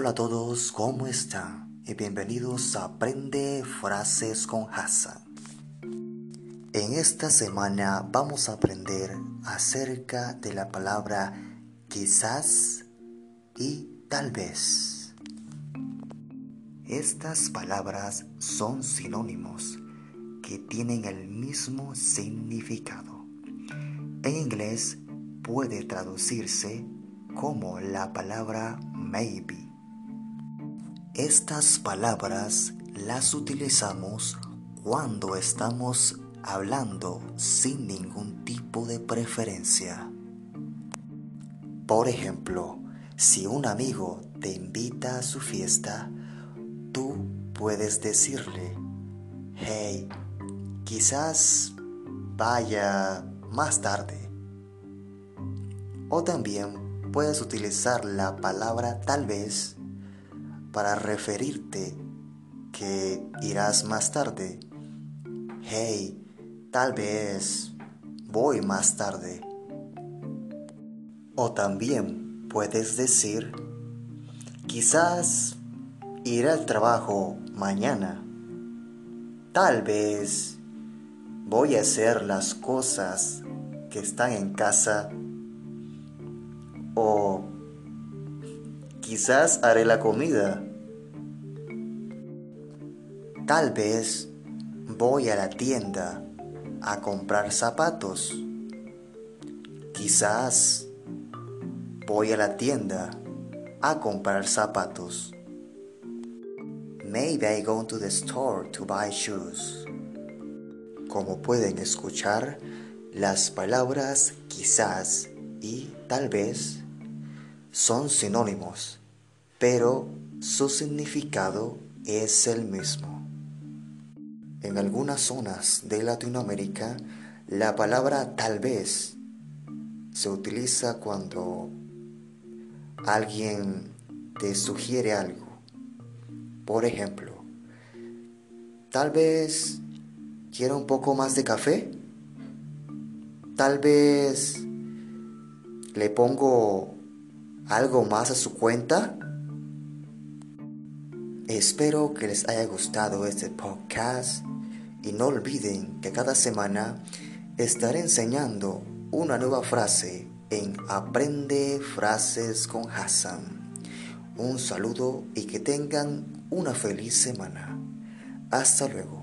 Hola a todos, ¿cómo están? Y bienvenidos a Aprende Frases con Hassan. En esta semana vamos a aprender acerca de la palabra quizás y tal vez. Estas palabras son sinónimos que tienen el mismo significado. En inglés puede traducirse como la palabra maybe. Estas palabras las utilizamos cuando estamos hablando sin ningún tipo de preferencia. Por ejemplo, si un amigo te invita a su fiesta, tú puedes decirle, hey, quizás vaya más tarde. O también puedes utilizar la palabra tal vez para referirte que irás más tarde. Hey, tal vez voy más tarde. O también puedes decir, quizás iré al trabajo mañana. Tal vez voy a hacer las cosas que están en casa. O quizás haré la comida. Tal vez voy a la tienda a comprar zapatos. Quizás voy a la tienda a comprar zapatos. Maybe I go to the store to buy shoes. Como pueden escuchar, las palabras quizás y tal vez son sinónimos, pero su significado es el mismo. En algunas zonas de Latinoamérica, la palabra tal vez se utiliza cuando alguien te sugiere algo. Por ejemplo, tal vez quiera un poco más de café. Tal vez le pongo algo más a su cuenta. Espero que les haya gustado este podcast y no olviden que cada semana estaré enseñando una nueva frase en Aprende Frases con Hassan. Un saludo y que tengan una feliz semana. Hasta luego.